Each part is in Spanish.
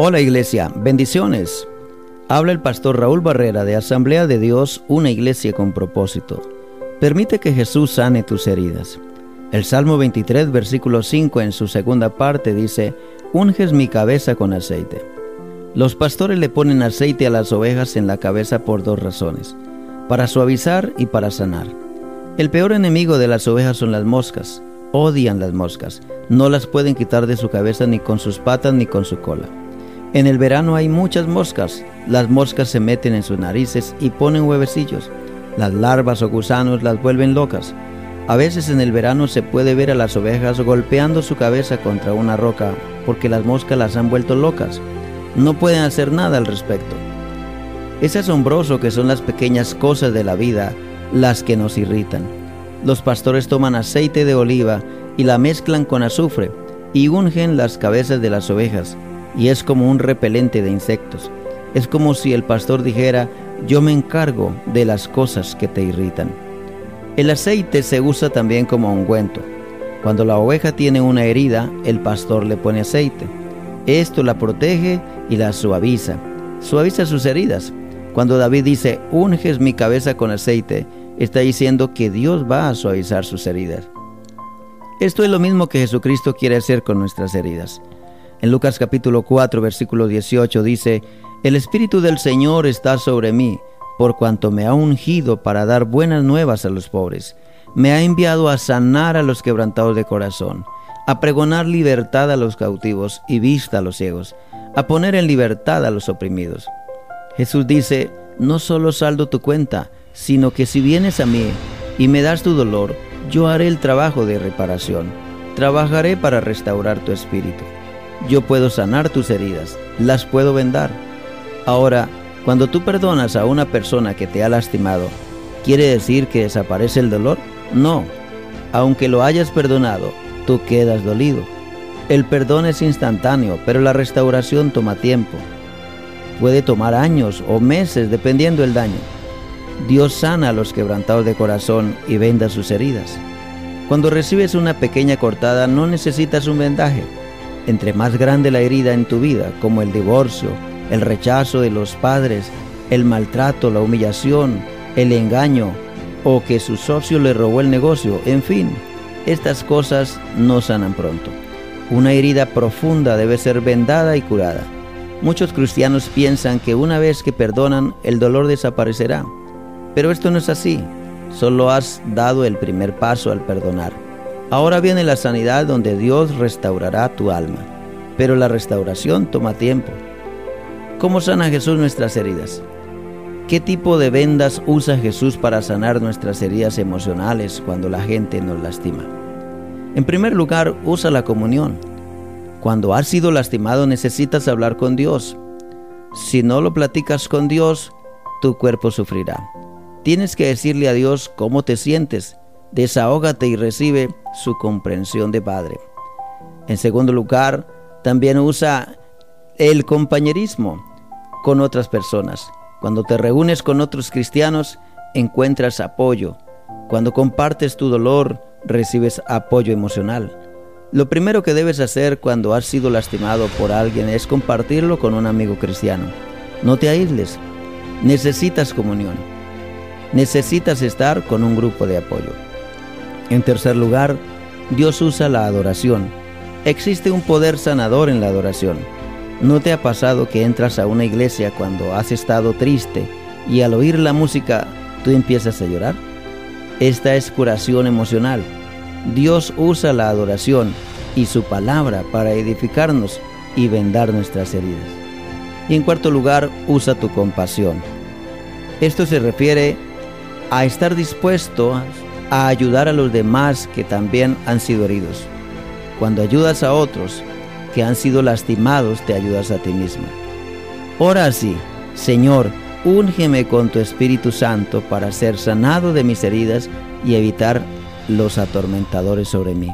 Hola iglesia, bendiciones. Habla el pastor Raúl Barrera de Asamblea de Dios, una iglesia con propósito. Permite que Jesús sane tus heridas. El Salmo 23, versículo 5 en su segunda parte dice, Unges mi cabeza con aceite. Los pastores le ponen aceite a las ovejas en la cabeza por dos razones, para suavizar y para sanar. El peor enemigo de las ovejas son las moscas. Odian las moscas. No las pueden quitar de su cabeza ni con sus patas ni con su cola. En el verano hay muchas moscas. Las moscas se meten en sus narices y ponen huevecillos. Las larvas o gusanos las vuelven locas. A veces en el verano se puede ver a las ovejas golpeando su cabeza contra una roca porque las moscas las han vuelto locas. No pueden hacer nada al respecto. Es asombroso que son las pequeñas cosas de la vida las que nos irritan. Los pastores toman aceite de oliva y la mezclan con azufre y ungen las cabezas de las ovejas y es como un repelente de insectos. Es como si el pastor dijera, yo me encargo de las cosas que te irritan. El aceite se usa también como ungüento. Cuando la oveja tiene una herida, el pastor le pone aceite. Esto la protege y la suaviza. Suaviza sus heridas. Cuando David dice, unges mi cabeza con aceite, está diciendo que Dios va a suavizar sus heridas. Esto es lo mismo que Jesucristo quiere hacer con nuestras heridas. En Lucas capítulo 4, versículo 18 dice, El Espíritu del Señor está sobre mí, por cuanto me ha ungido para dar buenas nuevas a los pobres. Me ha enviado a sanar a los quebrantados de corazón, a pregonar libertad a los cautivos y vista a los ciegos, a poner en libertad a los oprimidos. Jesús dice, no solo saldo tu cuenta, sino que si vienes a mí y me das tu dolor, yo haré el trabajo de reparación. Trabajaré para restaurar tu espíritu. Yo puedo sanar tus heridas, las puedo vendar. Ahora, cuando tú perdonas a una persona que te ha lastimado, ¿quiere decir que desaparece el dolor? No. Aunque lo hayas perdonado, tú quedas dolido. El perdón es instantáneo, pero la restauración toma tiempo. Puede tomar años o meses dependiendo del daño. Dios sana a los quebrantados de corazón y venda sus heridas. Cuando recibes una pequeña cortada no necesitas un vendaje. Entre más grande la herida en tu vida, como el divorcio, el rechazo de los padres, el maltrato, la humillación, el engaño o que su socio le robó el negocio, en fin, estas cosas no sanan pronto. Una herida profunda debe ser vendada y curada. Muchos cristianos piensan que una vez que perdonan, el dolor desaparecerá. Pero esto no es así. Solo has dado el primer paso al perdonar. Ahora viene la sanidad donde Dios restaurará tu alma. Pero la restauración toma tiempo. ¿Cómo sana Jesús nuestras heridas? ¿Qué tipo de vendas usa Jesús para sanar nuestras heridas emocionales cuando la gente nos lastima? En primer lugar, usa la comunión. Cuando has sido lastimado necesitas hablar con Dios. Si no lo platicas con Dios, tu cuerpo sufrirá. Tienes que decirle a Dios cómo te sientes. Desahógate y recibe su comprensión de Padre. En segundo lugar, también usa el compañerismo con otras personas. Cuando te reúnes con otros cristianos, encuentras apoyo. Cuando compartes tu dolor, recibes apoyo emocional. Lo primero que debes hacer cuando has sido lastimado por alguien es compartirlo con un amigo cristiano. No te aísles. Necesitas comunión necesitas estar con un grupo de apoyo. En tercer lugar, Dios usa la adoración. Existe un poder sanador en la adoración. ¿No te ha pasado que entras a una iglesia cuando has estado triste y al oír la música tú empiezas a llorar? Esta es curación emocional. Dios usa la adoración y su palabra para edificarnos y vendar nuestras heridas. Y en cuarto lugar, usa tu compasión. Esto se refiere a estar dispuesto a ayudar a los demás que también han sido heridos. Cuando ayudas a otros que han sido lastimados, te ayudas a ti mismo. Ora así, Señor, úngeme con tu Espíritu Santo para ser sanado de mis heridas y evitar los atormentadores sobre mí.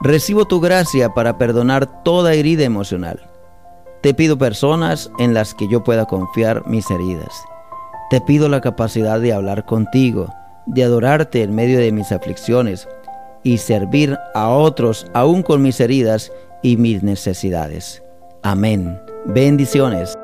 Recibo tu gracia para perdonar toda herida emocional. Te pido personas en las que yo pueda confiar mis heridas te pido la capacidad de hablar contigo, de adorarte en medio de mis aflicciones y servir a otros aún con mis heridas y mis necesidades. Amén. Bendiciones.